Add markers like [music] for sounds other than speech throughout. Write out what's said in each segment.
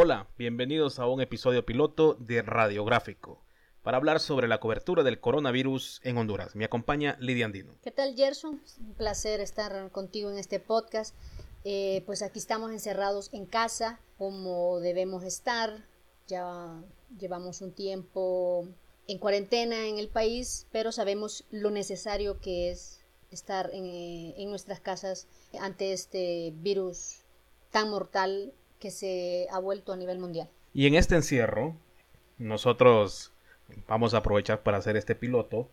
Hola, bienvenidos a un episodio piloto de Radiográfico para hablar sobre la cobertura del coronavirus en Honduras. Me acompaña Lidia Andino. ¿Qué tal, Gerson? Un placer estar contigo en este podcast. Eh, pues aquí estamos encerrados en casa, como debemos estar. Ya llevamos un tiempo en cuarentena en el país, pero sabemos lo necesario que es estar en, eh, en nuestras casas ante este virus tan mortal que se ha vuelto a nivel mundial. Y en este encierro, nosotros vamos a aprovechar para hacer este piloto.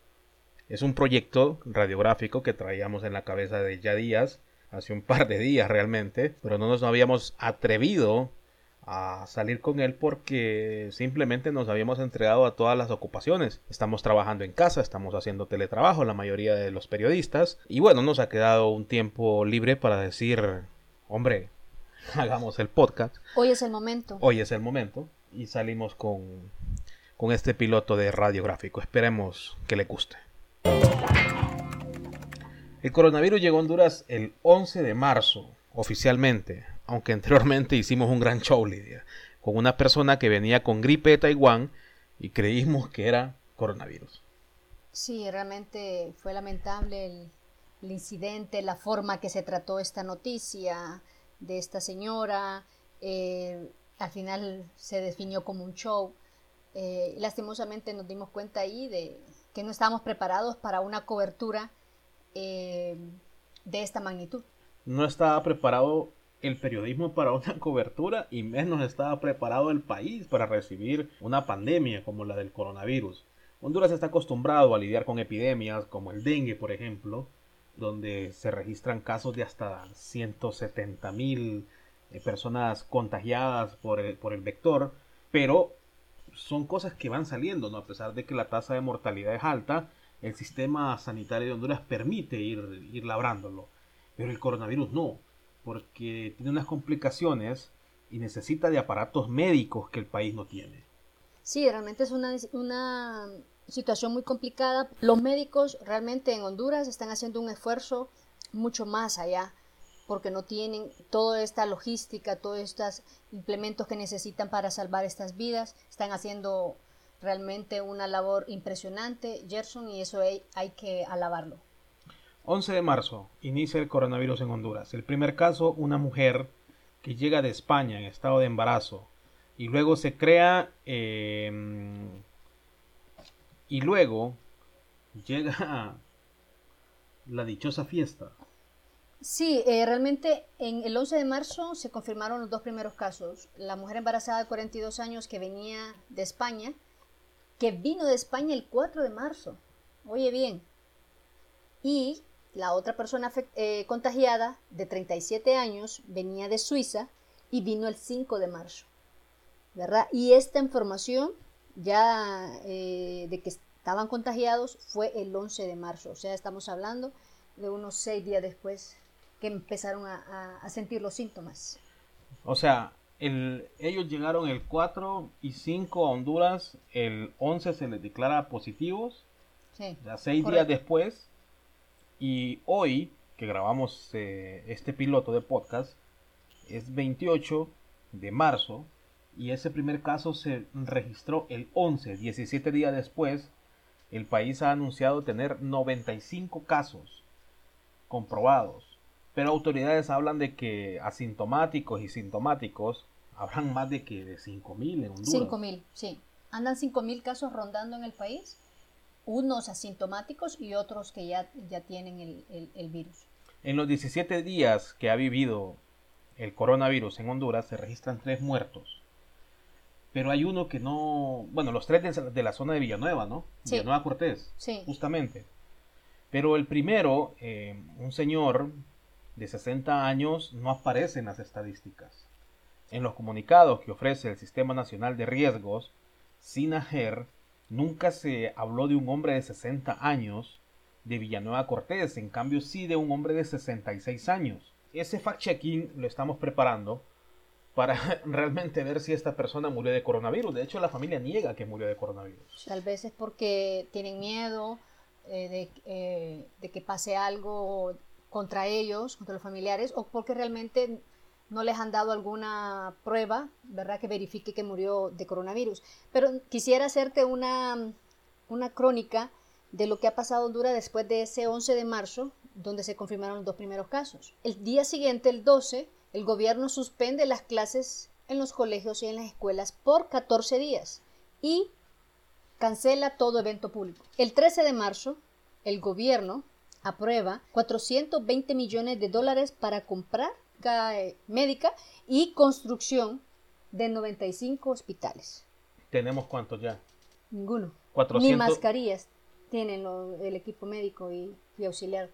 Es un proyecto radiográfico que traíamos en la cabeza de ya días, hace un par de días realmente, pero no nos habíamos atrevido a salir con él porque simplemente nos habíamos entregado a todas las ocupaciones. Estamos trabajando en casa, estamos haciendo teletrabajo, la mayoría de los periodistas, y bueno, nos ha quedado un tiempo libre para decir, hombre, [laughs] hagamos el podcast. Hoy es el momento. Hoy es el momento y salimos con, con este piloto de radiográfico. Esperemos que le guste. El coronavirus llegó a Honduras el 11 de marzo, oficialmente, aunque anteriormente [laughs] hicimos un gran show, Lidia, con una persona que venía con gripe de Taiwán y creímos que era coronavirus. Sí, realmente fue lamentable el, el incidente, la forma que se trató esta noticia, de esta señora. Eh, al final se definió como un show. Eh, lastimosamente nos dimos cuenta ahí de que no estábamos preparados para una cobertura eh, de esta magnitud. No estaba preparado el periodismo para una [laughs] cobertura y menos estaba preparado el país para recibir una pandemia como la del coronavirus. Honduras está acostumbrado a lidiar con epidemias como el dengue, por ejemplo, donde se registran casos de hasta 170 mil eh, personas contagiadas por el, por el vector, pero son cosas que van saliendo, ¿no? A pesar de que la tasa de mortalidad es alta, el sistema sanitario de Honduras permite ir, ir labrándolo, pero el coronavirus no, porque tiene unas complicaciones y necesita de aparatos médicos que el país no tiene. Sí, realmente es una, una situación muy complicada. Los médicos realmente en Honduras están haciendo un esfuerzo mucho más allá porque no tienen toda esta logística, todos estos implementos que necesitan para salvar estas vidas. Están haciendo realmente una labor impresionante, Gerson, y eso hay, hay que alabarlo. 11 de marzo, inicia el coronavirus en Honduras. El primer caso, una mujer que llega de España en estado de embarazo y luego se crea eh, y luego llega [laughs] la dichosa fiesta. Sí, eh, realmente en el 11 de marzo se confirmaron los dos primeros casos. La mujer embarazada de 42 años que venía de España, que vino de España el 4 de marzo. Oye bien. Y la otra persona eh, contagiada de 37 años venía de Suiza y vino el 5 de marzo. ¿Verdad? Y esta información ya eh, de que estaban contagiados fue el 11 de marzo. O sea, estamos hablando de unos seis días después que empezaron a, sentir los síntomas. O sea, el, ellos llegaron el 4 y 5 a Honduras, el 11 se les declara positivos, sí, ya seis días después, y hoy que grabamos eh, este piloto de podcast, es 28 de marzo, y ese primer caso se registró el 11, 17 días después. El país ha anunciado tener 95 casos comprobados, pero autoridades hablan de que asintomáticos y sintomáticos habrán más de que de 5.000 en Honduras. 5.000, sí. Andan 5.000 casos rondando en el país, unos asintomáticos y otros que ya, ya tienen el, el virus. En los 17 días que ha vivido el coronavirus en Honduras se registran tres muertos pero hay uno que no, bueno, los tres de, la zona de Villanueva, ¿no? Villanueva Cortés, sí. justamente. Pero el primero, eh, un señor de 60 años, no aparece en las estadísticas. En los comunicados que ofrece el Sistema Nacional de Riesgos, SINAGER, nunca se habló de un hombre de 60 años de Villanueva Cortés, en cambio sí de un hombre de 66 años. Ese fact-checking lo estamos preparando para [laughs] realmente ver si esta persona murió de coronavirus. De hecho, la familia niega que murió de coronavirus. Tal vez es porque tienen miedo eh, eh, de, que pase algo contra ellos, contra los familiares, o porque realmente no les han dado alguna prueba, ¿verdad?, que verifique que murió de coronavirus. Pero quisiera hacerte una, una crónica de lo que ha pasado en Honduras después de ese 11 de marzo, donde se confirmaron los dos primeros casos. El día siguiente, el 12, el gobierno suspende las clases en los colegios y en las escuelas por 14 días y cancela todo evento público. El 13 de marzo, el gobierno aprueba 420 millones de dólares para comprar médica y construcción de 95 hospitales. ¿Tenemos cuántos ya? Ninguno. Ni mascarillas tienen el equipo médico y, y auxiliar.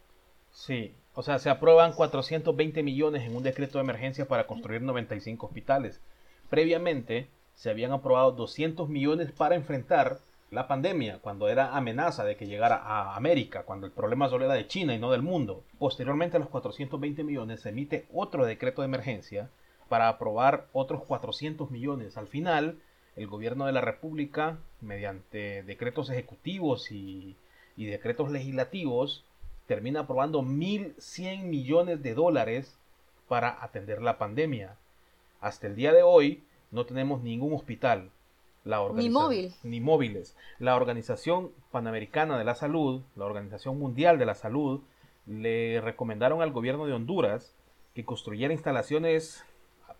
Sí, o sea, se aprueban 420 millones en un decreto de emergencia para construir 95 hospitales. Previamente se habían aprobado 200 millones para enfrentar la pandemia, cuando era amenaza de que llegara a América, cuando el problema solo era de China y no del mundo. Posteriormente a los 420 millones se emite otro decreto de emergencia para aprobar otros 400 millones. Al final, el gobierno de la República, mediante decretos ejecutivos y, y decretos legislativos, termina aprobando 1.100 millones de dólares para atender la pandemia. Hasta el día de hoy no tenemos ningún hospital, ni móvil. Ni móviles. La Organización Panamericana de la Salud, la Organización Mundial de la Salud, le recomendaron al gobierno de Honduras que construyera instalaciones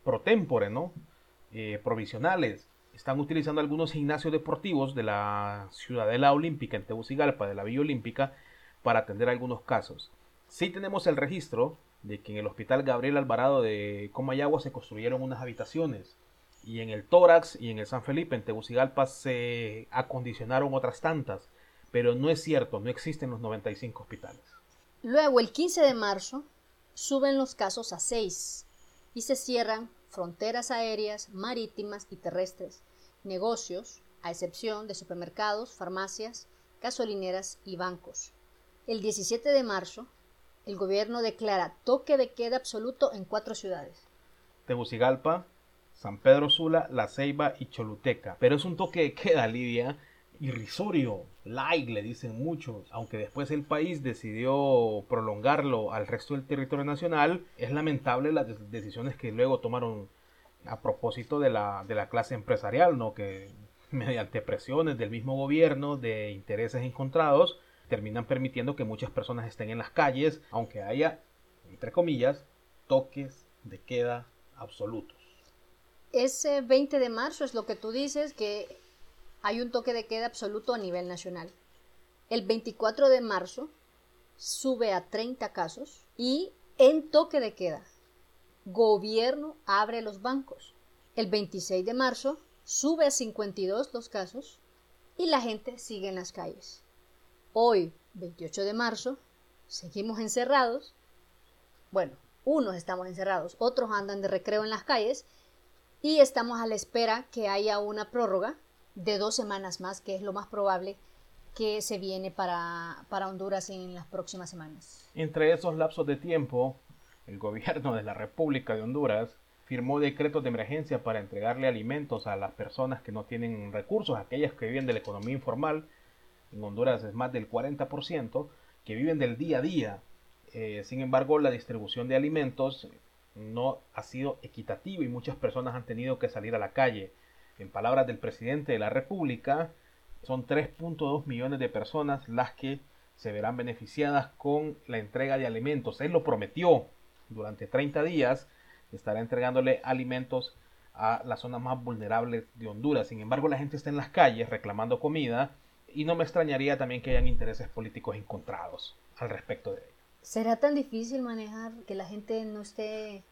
pro tempore, ¿no? Eh, provisionales. Están utilizando algunos gimnasios deportivos de la Ciudadela Olímpica en Tegucigalpa, de la Villa Olímpica, para atender algunos casos. Sí tenemos el registro de que en el Hospital Gabriel Alvarado de Comayagua se construyeron unas habitaciones y en el tórax y en el San Felipe, en Tegucigalpa, se acondicionaron otras tantas. Pero no es cierto, no existen los 95 hospitales. Luego, el 15 de marzo, suben los casos a 6 y se cierran fronteras aéreas, marítimas y terrestres, negocios, a excepción de supermercados, farmacias, gasolineras y bancos. El 17 de marzo, el gobierno declara toque de queda absoluto en cuatro ciudades. Tegucigalpa, San Pedro Sula, La Ceiba y Choluteca. Pero es un toque de queda, Lidia, irrisorio, light, le dicen muchos, aunque después el país decidió prolongarlo al resto del territorio nacional, es lamentable las decisiones que luego tomaron a propósito de la, de la clase empresarial, ¿no? que [laughs] mediante presiones del mismo gobierno, de intereses encontrados, terminan permitiendo que muchas personas estén en las calles, aunque haya, entre comillas, toques de queda absolutos ese 20 de marzo es lo que tú dices, que hay un toque de queda absoluto a nivel nacional. El 24 de marzo sube a 30 casos y en toque de queda, gobierno abre los bancos. El 26 de marzo sube a 52 los casos y la gente sigue en las calles. Hoy, 28 de marzo, seguimos encerrados. Bueno, unos estamos encerrados, otros andan de recreo en las calles y estamos a la espera que haya una prórroga de dos semanas más, que es lo más probable que se viene para, para Honduras en las próximas semanas. Entre esos lapsos de tiempo, el gobierno de la República de Honduras firmó decretos de emergencia para entregarle alimentos a las personas que no tienen recursos, aquellas que viven de la economía informal. En Honduras es más del 40%, que viven del día a día. Eh, sin embargo, la distribución de alimentos no ha sido equitativo y muchas personas han tenido que salir a la calle. En palabras del presidente de la República, son 3.2 millones de personas las que se verán beneficiadas con la entrega de alimentos. Él lo prometió durante 30 días, estará entregándole alimentos a las zonas más vulnerables de Honduras. Sin embargo, la gente está en las calles reclamando comida y no me extrañaría también que hayan intereses políticos encontrados al respecto de ello. ¿Será tan difícil manejar que la gente no esté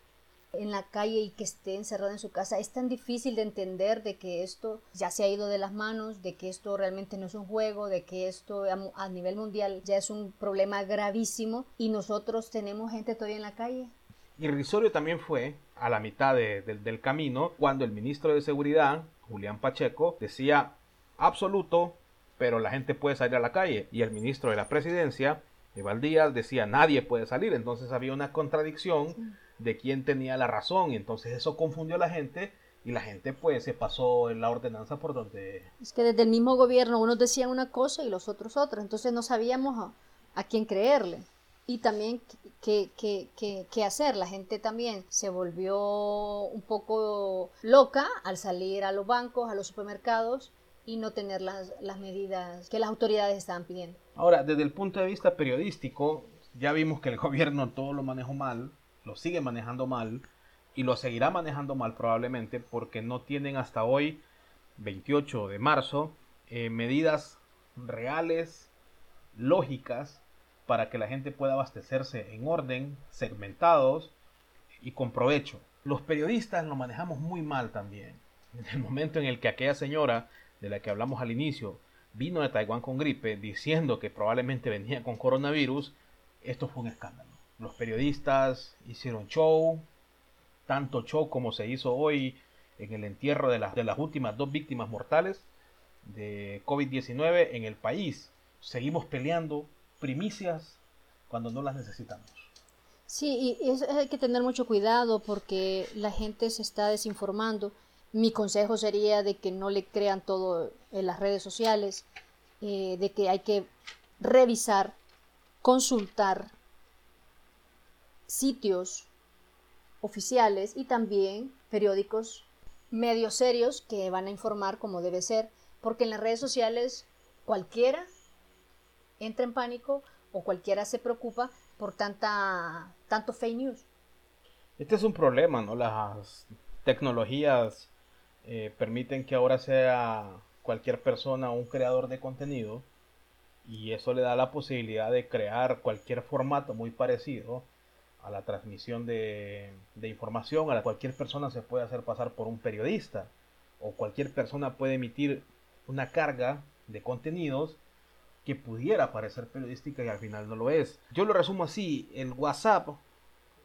en la calle y que esté encerrada en su casa? Es tan difícil de entender de que esto ya se ha ido de las manos, de que esto realmente no es un juego, de que esto a, nivel mundial ya es un problema gravísimo y nosotros tenemos gente todavía en la calle. Irrisorio también fue a la mitad del camino cuando el ministro de Seguridad, Julián Pacheco, decía absoluto, pero la gente puede salir a la calle. Y el ministro de la Presidencia Eval Díaz decía nadie puede salir, entonces había una contradicción de quién tenía la razón y entonces eso confundió a la gente y la gente pues se pasó en la ordenanza por donde... Es que desde el mismo gobierno unos decían una cosa y los otros otra, entonces no sabíamos a, quién creerle. y también qué, qué, hacer. La gente también se volvió un poco loca al salir a los bancos, a los supermercados y no tener las, las medidas que las autoridades estaban pidiendo. Ahora, desde el punto de vista periodístico, ya vimos que el [laughs] gobierno todo lo manejó mal, lo sigue manejando mal y lo seguirá manejando mal probablemente porque no tienen hasta hoy, 28 de marzo, eh, medidas reales, lógicas, para que la gente pueda abastecerse en orden, segmentados y con provecho. Los periodistas lo manejamos muy mal también. [laughs] En el momento en el que aquella señora de la que hablamos al inicio vino de Taiwán con gripe diciendo que probablemente venía con coronavirus, esto fue un escándalo. Los periodistas hicieron show, tanto show como se hizo hoy en el entierro de las, de las últimas dos víctimas mortales de COVID-19 en el país. Seguimos peleando primicias cuando no las necesitamos. Sí, y hay que tener mucho cuidado porque la gente se está desinformando. Mi consejo sería de que no le crean todo en las redes sociales, eh, de que hay que revisar, consultar sitios oficiales y también periódicos medios serios que van a informar como debe ser, porque en las redes sociales cualquiera entra en pánico o cualquiera se preocupa por tanta tanto fake news. Este es un problema, ¿no? Las tecnologías eh, permiten que ahora sea cualquier persona un creador de contenido y eso le da la posibilidad de crear cualquier formato muy parecido a la transmisión de, información, a la cualquier persona se puede hacer pasar por un periodista o cualquier persona puede emitir una carga de contenidos que pudiera parecer periodística y al final no lo es. Yo lo resumo así, el WhatsApp,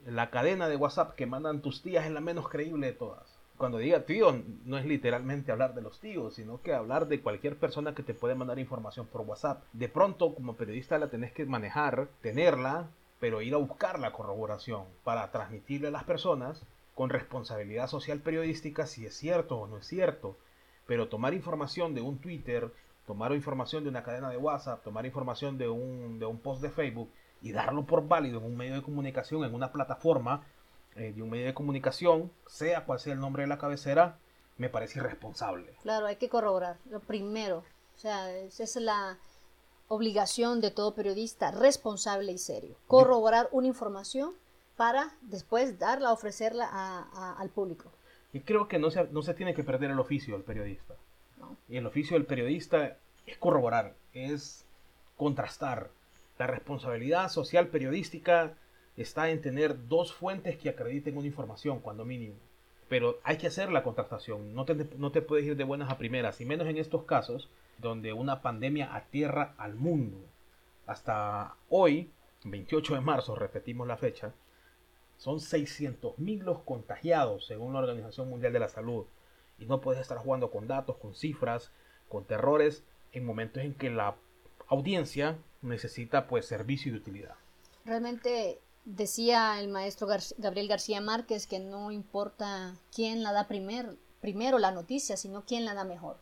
la cadena de WhatsApp que mandan tus tías es la menos creíble de todas. Cuando diga tío, no es literalmente hablar de los tíos, sino que hablar de cualquier persona que te puede mandar información por WhatsApp. De pronto, como periodista, la tenés que manejar, tenerla, pero ir a buscar la corroboración para transmitirle a las personas con responsabilidad social periodística si es cierto o no es cierto. Pero tomar información de un Twitter, tomar información de una cadena de WhatsApp, tomar información de un, de un post de Facebook y darlo por válido en un medio de comunicación, en una plataforma eh, de un medio de comunicación, sea cual sea el nombre de la cabecera, me parece irresponsable. Claro, hay que corroborar. Lo primero, o sea, esa es la, obligación de todo periodista responsable y serio. Corroborar una información para después darla, ofrecerla al público. Y creo que no se, no se tiene que perder el oficio del periodista. Y el oficio del periodista es corroborar, es contrastar. La responsabilidad social periodística está en tener dos fuentes que acrediten una información, cuando mínimo. Pero hay que hacer la contrastación, no te, no te puedes ir de buenas a primeras, y menos en estos casos donde una pandemia atierra al mundo. Hasta hoy, 28 de marzo, repetimos la fecha, son 600.000 los contagiados según la Organización Mundial de la Salud. Y no puedes estar jugando con datos, con cifras, con terrores en momentos en que la audiencia necesita pues servicio y utilidad. Realmente decía el maestro Gabriel García Márquez que no importa quién la da primer, primero la noticia, sino quién la da mejor.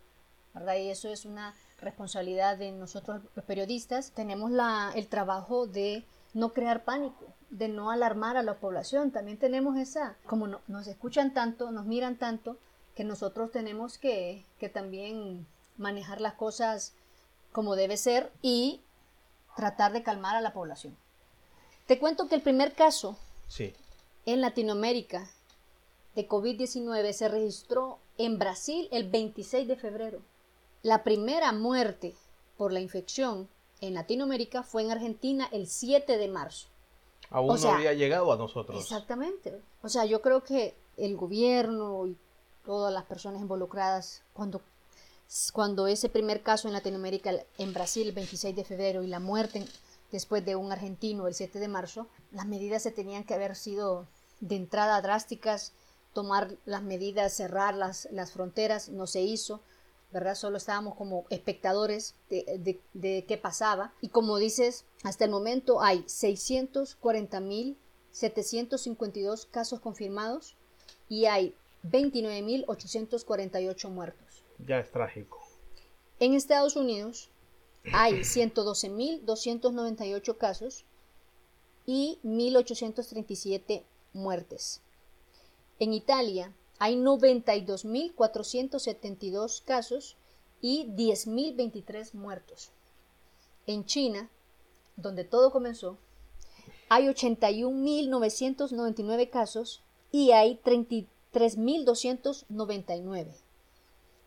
Y eso es una responsabilidad de nosotros los periodistas. Tenemos la, el trabajo de no crear pánico, de no alarmar a la población. También tenemos esa, como nos escuchan tanto, nos miran tanto, que nosotros tenemos que, que también manejar las cosas como debe ser y tratar de calmar a la población. Te cuento que el primer caso sí. en Latinoamérica de COVID-19 se registró en Brasil el 26 de febrero. La primera muerte por la infección en Latinoamérica fue en Argentina el 7 de marzo. Aún no había llegado a nosotros. Exactamente. O sea, yo creo que el gobierno y todas las personas involucradas, cuando, cuando ese primer caso en Latinoamérica, en Brasil, el 26 de febrero, y la muerte después de un argentino el 7 de marzo, las medidas se tenían que haber sido de entrada drásticas, tomar las medidas, cerrar las, las fronteras, no se hizo. ¿verdad? Solo estábamos como espectadores de, de, qué pasaba. Y como dices, hasta el momento hay 640.752 casos confirmados y hay 29.848 muertos. Ya es trágico. En Estados Unidos hay 112.298 casos y 1.837 muertes. En Italia hay 92.472 casos y 10.023 muertos. En China, donde todo comenzó, hay 81.999 casos y hay 33.299.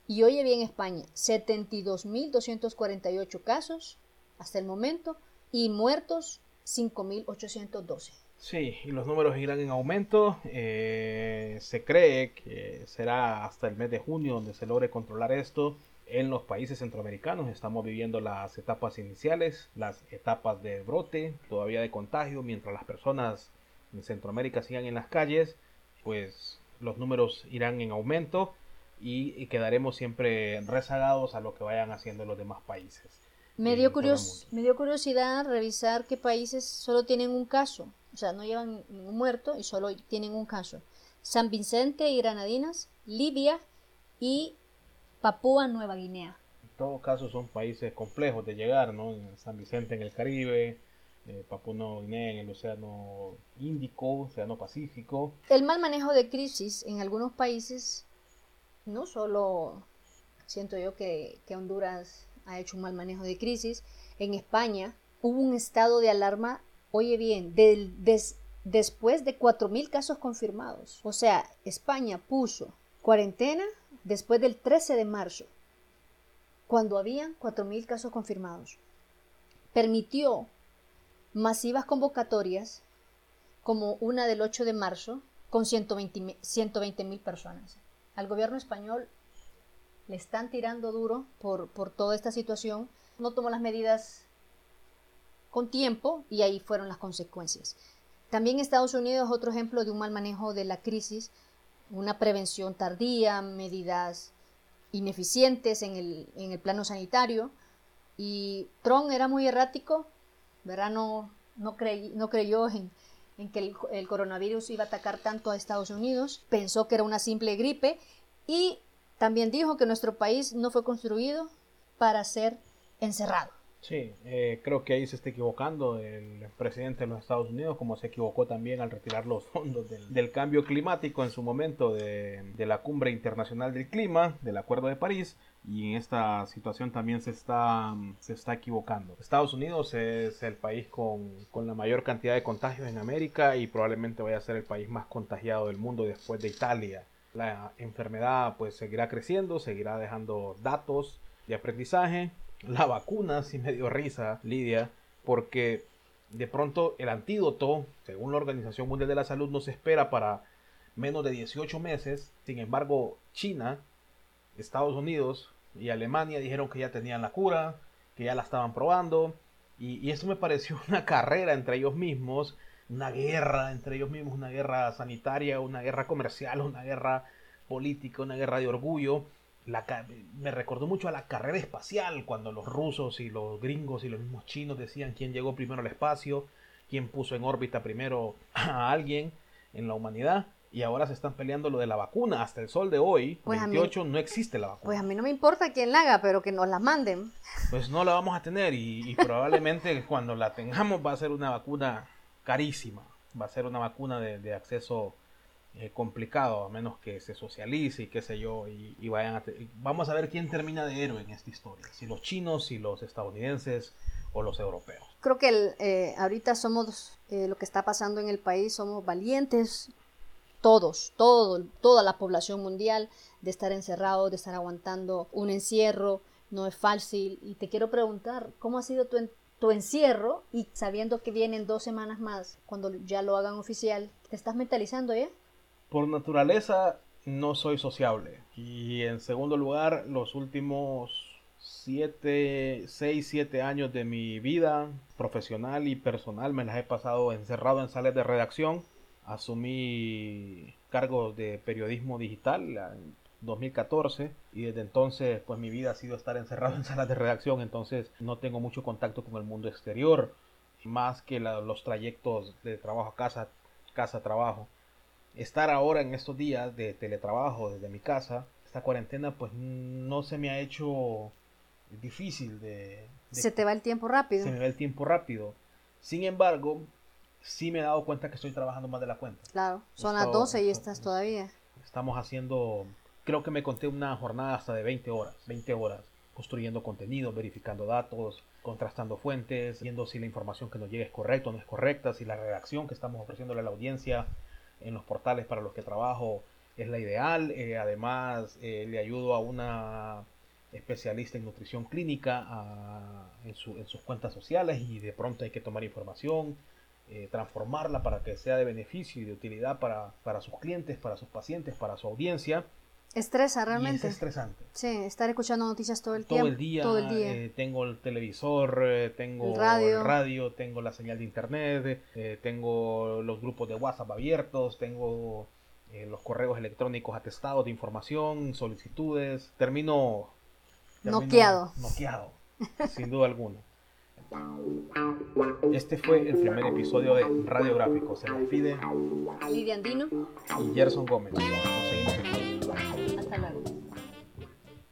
Y oye bien España, 72.248 casos hasta el momento y muertos 5.812. Sí, y los números irán en aumento. Eh, se cree que será hasta el mes de junio donde se logre controlar esto. En los países centroamericanos estamos viviendo las etapas iniciales, las etapas de brote, todavía de contagio, mientras las personas en Centroamérica sigan en las calles, pues los números irán en aumento y, quedaremos siempre rezagados a lo que vayan haciendo los demás países. Me dio, me dio curiosidad revisar qué países solo tienen un caso, o sea, no llevan ningún muerto y solo tienen un caso. San Vicente y Granadinas, Libia y Papúa Nueva Guinea. En todo caso son países complejos de llegar, ¿no? San Vicente en el Caribe, eh, Papúa Nueva Guinea en el Océano Índico, Océano Pacífico. El mal manejo de crisis en algunos países, no solo siento yo que, Honduras ha hecho un mal manejo de crisis, en España hubo un estado de alarma, oye bien, después de 4.000 casos confirmados. O sea, España puso cuarentena después del 13 de marzo, cuando habían 4.000 casos confirmados, permitió masivas convocatorias como una del 8 de marzo con 120 mil personas. Al gobierno español le están tirando duro por, por toda esta situación. No tomó las medidas con tiempo y ahí fueron las consecuencias. También Estados Unidos es otro ejemplo de un mal manejo de la crisis una prevención tardía, medidas ineficientes en el, en el plano sanitario. Y Trump era muy errático, ¿verdad? No, no, no creyó en, en que el, coronavirus iba a atacar tanto a Estados Unidos, pensó que era una simple gripe y también dijo que nuestro país no fue construido para ser encerrado. Sí, eh, creo que ahí se está equivocando el presidente de los Estados Unidos, como se equivocó también al retirar los [laughs] fondos del, cambio climático en su momento de, la cumbre internacional del clima, del Acuerdo de París, y en esta situación también se está, se está equivocando. Estados Unidos es el país con, con la mayor cantidad de contagios en América y probablemente vaya a ser el país más contagiado del mundo después de Italia. La enfermedad pues seguirá creciendo, seguirá dejando datos de aprendizaje la vacuna sí me dio risa, Lidia, porque de pronto el antídoto, según la Organización Mundial de la Salud, no se espera para menos de 18 meses. Sin embargo, China, Estados Unidos y Alemania dijeron que ya tenían la cura, que ya la estaban probando. Y, y eso me pareció [laughs] una carrera entre ellos mismos, una guerra entre ellos mismos, una guerra sanitaria, una guerra comercial, una guerra política, una guerra de orgullo me recordó mucho a la carrera espacial, cuando los rusos y los gringos y los mismos chinos decían quién llegó primero al espacio, quién puso en órbita primero a alguien en la humanidad. Y ahora se están peleando lo de la vacuna. Hasta el sol de hoy, 28, pues no existe la vacuna. Pues a mí no me importa quién la haga, pero que nos la manden. Pues no la vamos a tener y, probablemente [laughs] cuando la tengamos va a ser una vacuna carísima. Va a ser una vacuna de, de acceso eh, complicado, a menos que se socialice y qué sé yo, y, vayan a vamos a ver quién termina de héroe en esta historia, si los chinos, si los estadounidenses o los europeos. Creo que eh, ahorita somos, eh, lo que está pasando en el país, somos valientes, todos, todo, toda la población mundial, de estar encerrado, de estar aguantando un encierro, no es fácil, y te quiero preguntar, ¿cómo ha sido tu, tu encierro y sabiendo que vienen dos semanas más, cuando ya lo hagan oficial, ¿te estás mentalizando ya? Por naturaleza no soy sociable. Y en segundo lugar, los últimos 7, 6, 7 años de mi vida profesional y personal me las he pasado encerrado en salas de redacción. Asumí cargos de periodismo digital en 2014 y desde entonces pues mi vida ha sido estar encerrado en salas de redacción, entonces no tengo mucho contacto con el mundo exterior, más que los trayectos de trabajo a casa, casa a trabajo estar ahora en estos días de teletrabajo desde mi casa, esta cuarentena, pues no se me ha hecho difícil de, se te va el tiempo rápido. Se me va el tiempo rápido. Sin embargo, sí me he dado cuenta que estoy trabajando más de la cuenta. Claro, son las 12 y estás todavía. Estamos haciendo, creo que me conté una jornada hasta de 20 horas, 20 horas, construyendo contenido, verificando datos, contrastando fuentes, viendo si la información que nos llega es correcta o no es correcta, si la redacción que estamos ofreciéndole a la audiencia en los portales para los que trabajo es la ideal. Eh, además, eh, le ayudo a una especialista en nutrición clínica en, sus cuentas sociales y de pronto hay que tomar información, eh, transformarla para que sea de beneficio y de utilidad para, para, sus clientes, para sus pacientes, para su audiencia. Estresa realmente. es estresante. Sí, estar escuchando noticias todo el todo tiempo. El día, todo el día. Eh, tengo el televisor, eh, tengo el radio. el radio. tengo la señal de internet, tengo los grupos de WhatsApp abiertos, tengo los correos electrónicos atestados de información, solicitudes. Termino Noqueado. Noqueado, sin duda alguna. Este fue el primer episodio de Radiográfico. Se despide Lidia Andino y Gerson Gómez. Nos seguimos hasta luego.